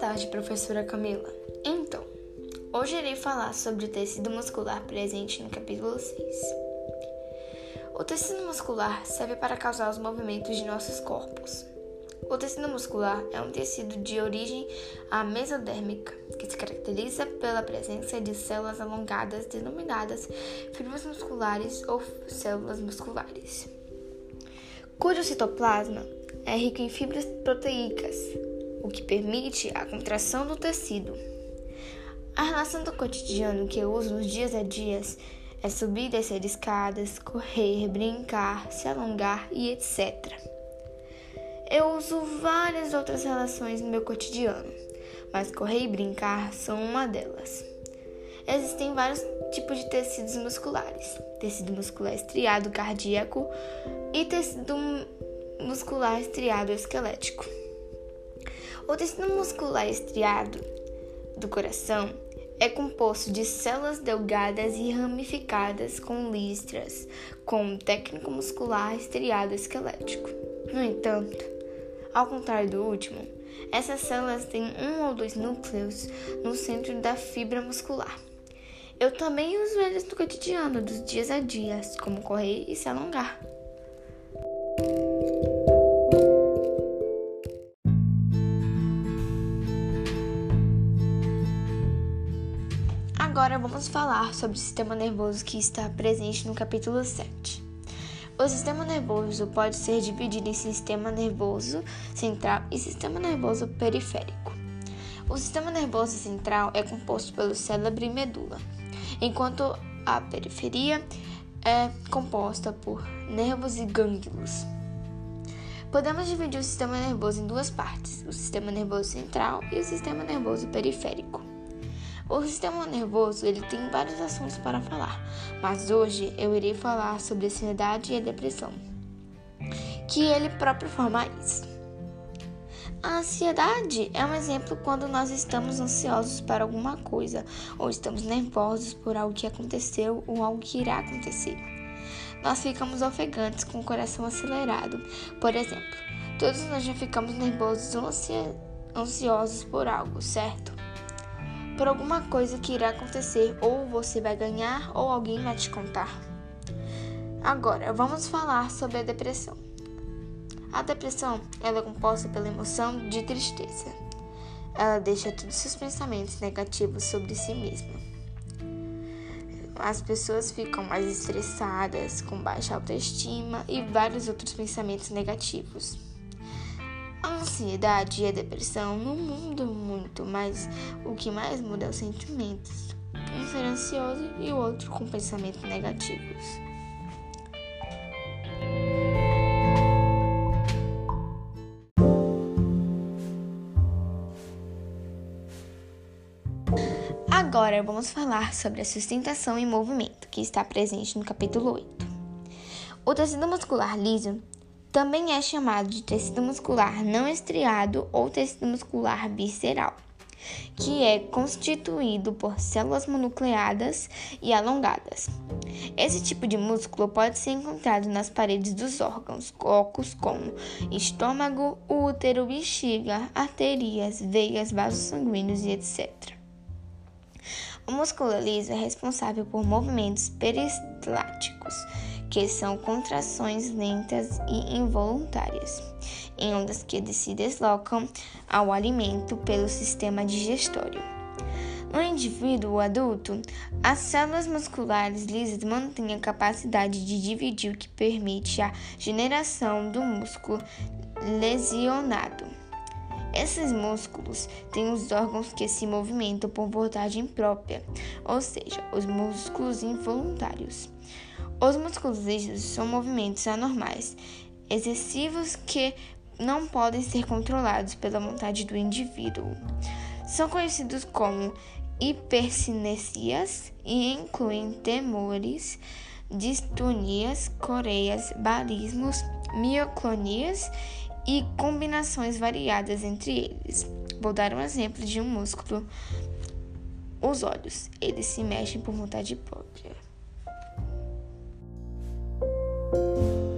tarde, professora Camila. Então, hoje irei falar sobre o tecido muscular presente no capítulo 6. O tecido muscular serve para causar os movimentos de nossos corpos. O tecido muscular é um tecido de origem mesodérmica, que se caracteriza pela presença de células alongadas denominadas fibras musculares ou células musculares, cujo citoplasma é rico em fibras proteicas, o que permite a contração do tecido. A relação do cotidiano que eu uso nos dias a dias é subir e descer escadas, correr, brincar, se alongar e etc. Eu uso várias outras relações no meu cotidiano, mas correr e brincar são uma delas. Existem vários tipos de tecidos musculares: tecido muscular estriado cardíaco e tecido muscular estriado esquelético. O tecido muscular estriado do coração é composto de células delgadas e ramificadas com listras, com técnico muscular estriado esquelético. No entanto, ao contrário do último, essas células têm um ou dois núcleos no centro da fibra muscular. Eu também uso eles no cotidiano dos dias a dias, como correr e se alongar. Agora vamos falar sobre o sistema nervoso que está presente no capítulo 7. O sistema nervoso pode ser dividido em sistema nervoso central e sistema nervoso periférico. O sistema nervoso central é composto pelo cérebro e medula, enquanto a periferia é composta por nervos e gânglios. Podemos dividir o sistema nervoso em duas partes: o sistema nervoso central e o sistema nervoso periférico. O sistema nervoso ele tem vários assuntos para falar, mas hoje eu irei falar sobre a ansiedade e a depressão, que ele próprio forma isso. A ansiedade é um exemplo quando nós estamos ansiosos para alguma coisa ou estamos nervosos por algo que aconteceu ou algo que irá acontecer. Nós ficamos ofegantes com o coração acelerado. Por exemplo, todos nós já ficamos nervosos ou ansiosos por algo, certo? Por alguma coisa que irá acontecer, ou você vai ganhar, ou alguém vai te contar. Agora, vamos falar sobre a depressão. A depressão ela é composta pela emoção de tristeza. Ela deixa todos os seus pensamentos negativos sobre si mesma. As pessoas ficam mais estressadas, com baixa autoestima e vários outros pensamentos negativos. Ansiedade e a depressão não mudam muito, mas o que mais muda é os sentimentos. Um ser ansioso e o outro com pensamentos negativos. Agora vamos falar sobre a sustentação e movimento, que está presente no capítulo 8. O tecido muscular liso também é chamado de tecido muscular não estriado ou tecido muscular visceral, que é constituído por células monucleadas e alongadas. Esse tipo de músculo pode ser encontrado nas paredes dos órgãos, cocos como estômago, útero, bexiga, arterias, veias, vasos sanguíneos e etc. O músculo liso é responsável por movimentos peristáticos que são contrações lentas e involuntárias, em ondas que se deslocam ao alimento pelo sistema digestório. No indivíduo adulto, as células musculares lisas mantêm a capacidade de dividir, o que permite a generação do músculo lesionado. Esses músculos têm os órgãos que se movimentam por vontade própria, ou seja, os músculos involuntários. Os músculos rígidos são movimentos anormais, excessivos que não podem ser controlados pela vontade do indivíduo. São conhecidos como hipercinesias e incluem temores, distonias, coreias, barismos, mioclonias e combinações variadas entre eles. Vou dar um exemplo de um músculo. Os olhos, eles se mexem por vontade própria. Música